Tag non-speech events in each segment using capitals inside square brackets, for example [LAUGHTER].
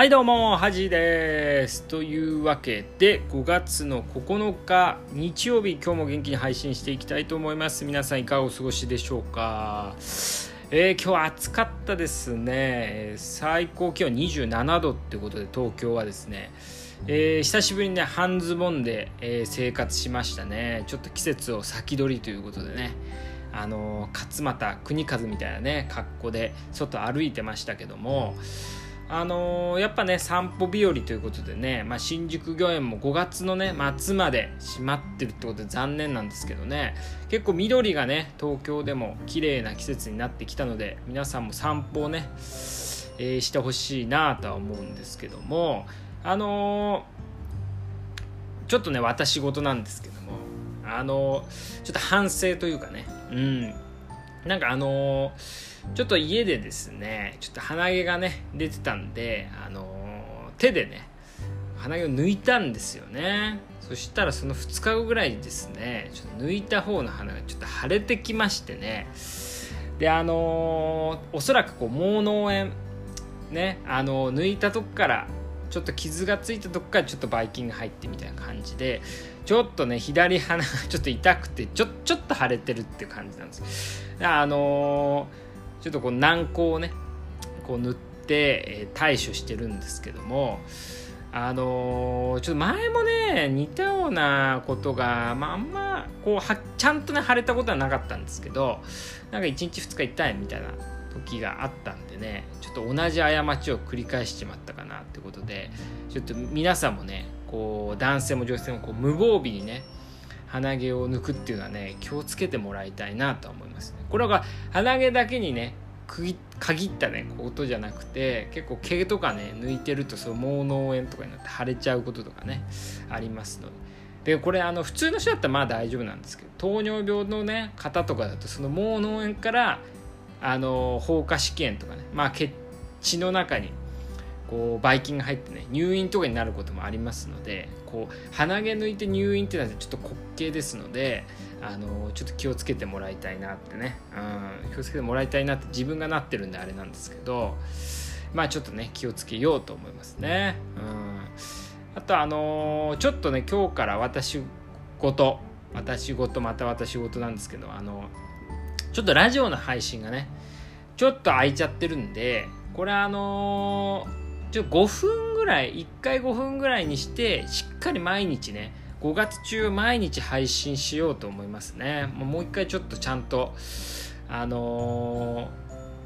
はいどうも、はじです。というわけで、5月の9日、日曜日、今日も元気に配信していきたいと思います。皆さんいかがお過ごしでしょうか？えー、今日暑かったですね。最高気温27度ってことで、東京はですね、えー、久しぶりにね、半ズボンで、えー、生活しましたね。ちょっと季節を先取りということでね。あの勝俣国和みたいなね格好で外歩いてましたけどもあのー、やっぱね散歩日和ということでね、まあ、新宿御苑も5月のね末まで閉まってるってことで残念なんですけどね。結構緑がね東京でも綺麗な季節になってきたので皆さんも散歩をね、えー、してほしいなとは思うんですけども。あのー、ちょっとね私事なんですけども。あのちょっと反省というかね。うん。なんかあのーちょっと家でですねちょっと鼻毛がね出てたんであの手でね鼻毛を抜いたんですよね。そしたらその2日後ぐらいにですねちょっと抜いた方の鼻がちょっと腫れてきましてね。であのおそらくこう毛脳炎ねあの抜いたとこからちょっと傷がついたとこからちょっとばい菌が入ってみたいな感じでちょっとね左鼻が [LAUGHS] ちょっと痛くてちょちょっと腫れてるって感じなんです。あのーちょっとこう軟膏をねこう塗って、え、対処してるんですけどもあのー、ちょっと前もね似たようなことが、まあ、あんまこうはちゃんとね腫れたことはなかったんですけどなんか1日2日痛いみたいな時があったんでねちょっと同じ過ちを繰り返しちまったかなってことでちょっと皆さんもねこう男性も女性もこう無防備にね鼻毛を抜くっていうのはね気をつけてもらいたいなと思いますね。これは鼻毛だけにね限ったねことじゃなくて結構毛とかね抜いてるとその毛脳炎とかになって腫れちゃうこととかねありますので。でこれあの普通の人だったらまあ大丈夫なんですけど糖尿病のね方とかだとその毛脳炎からあの放火試験とかね。まあ血の中にこうばい菌が入ってね入院とかになることもありますのでこう鼻毛抜いて入院ってのはちょっと滑稽ですのであのちょっと気をつけてもらいたいなってね、うん、気をつけてもらいたいなって自分がなってるんであれなんですけどまあちょっとね気をつけようと思いますね。うん、あとあのちょっとね今日から私事私事また私事なんですけどあのちょっとラジオの配信がねちょっと空いちゃってるんでこれあのーちょ5分ぐらい1回5分ぐらいにしてしっかり毎日ね5月中毎日配信しようと思いますね。もう一回ちょっとちゃんとあの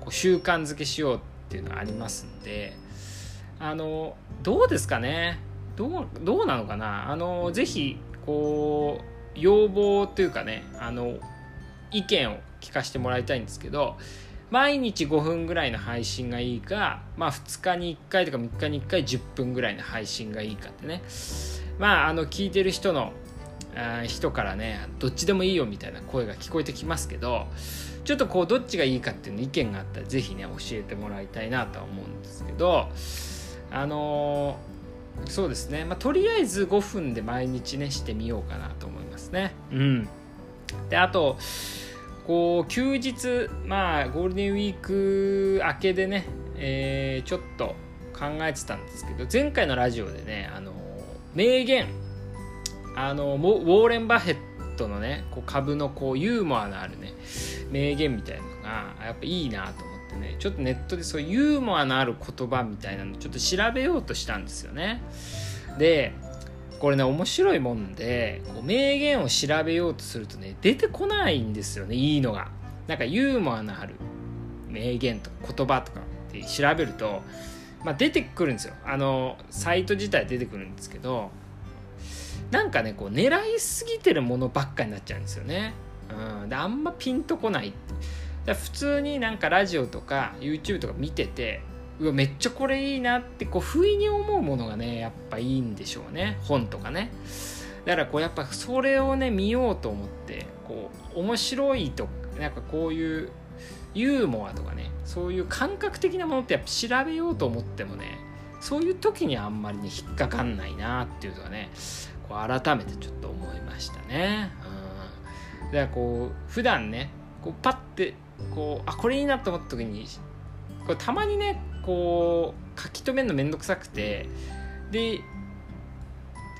ー、習慣づけしようっていうのがありますんで。あのー、どうですかね？どうどうなのかな？あのー、ぜひこう要望というかねあの意見を聞かせてもらいたいんですけど毎日5分ぐらいの配信がいいか、まあ、2日に1回とか3日に1回10分ぐらいの配信がいいかってね。まああの聞いてる人のあ人からねどっちでもいいよみたいな声が聞こえてきますけどちょっとこうどっちがいいかっていうの意見があったら是非ね教えてもらいたいなとは思うんですけどあのー、そうですね、まあ、とりあえず5分で毎日ねしてみようかなと思いますね。うん。であとこう休日まあゴールデンウィーク明けでね、えー、ちょっと考えてたんですけど前回のラジオでねあの名言あのウォーレン・バフェットのねこう株のこうユーモアのあるね名言みたいなのがやっぱいいなと思ってねちょっとネットでそうユーモアのある言葉みたいなのちょっと調べようとしたんですよね。でこれね面白いもんでこう名言を調べようとするとね出てこないんですよねいいのが。なんかユーモアのある名言とか言葉とかって調べると、まあ、出てくるんですよ。あのサイト自体出てくるんですけどなんかねこう狙いすぎてるものばっかになっちゃうんですよね、うん、であんまピンとこない。普通になんかラジオとか YouTube とか見ててうわめっちゃこれいいなってこう不意に思うものがねやっぱいいんでしょうね。本とかね。だからこうやっぱそれをね見ようと思ってこう面白いとなんかこういうユーモアとかねそういう感覚的なものってやっぱ調べようと思ってもねそういう時にあんまりね引っかかんないなっていうのはねこう改めてちょっと思いましたね。うん、だからこう普段ねこうパッてこうあこれいいなと思った時にこれたまにねこう書き留めるのめんどくさくてで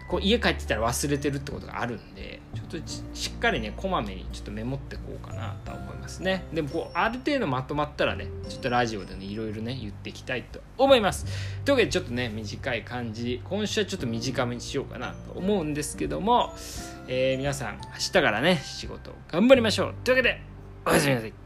こう家帰ってたら忘れてるってことがあるんでちょっとしっかりねこまめにちょっとメモってこうかなと思いますね。でもこうある程度まとまったらねちょっとラジオでねいろいろね言っていきたいと思います。というわけでちょっとね短い感じ。今週はちょっと短めにしようかなと思うんですけども、えー、皆さん明日からね仕事頑張りましょう。というわけでおやすみなさい。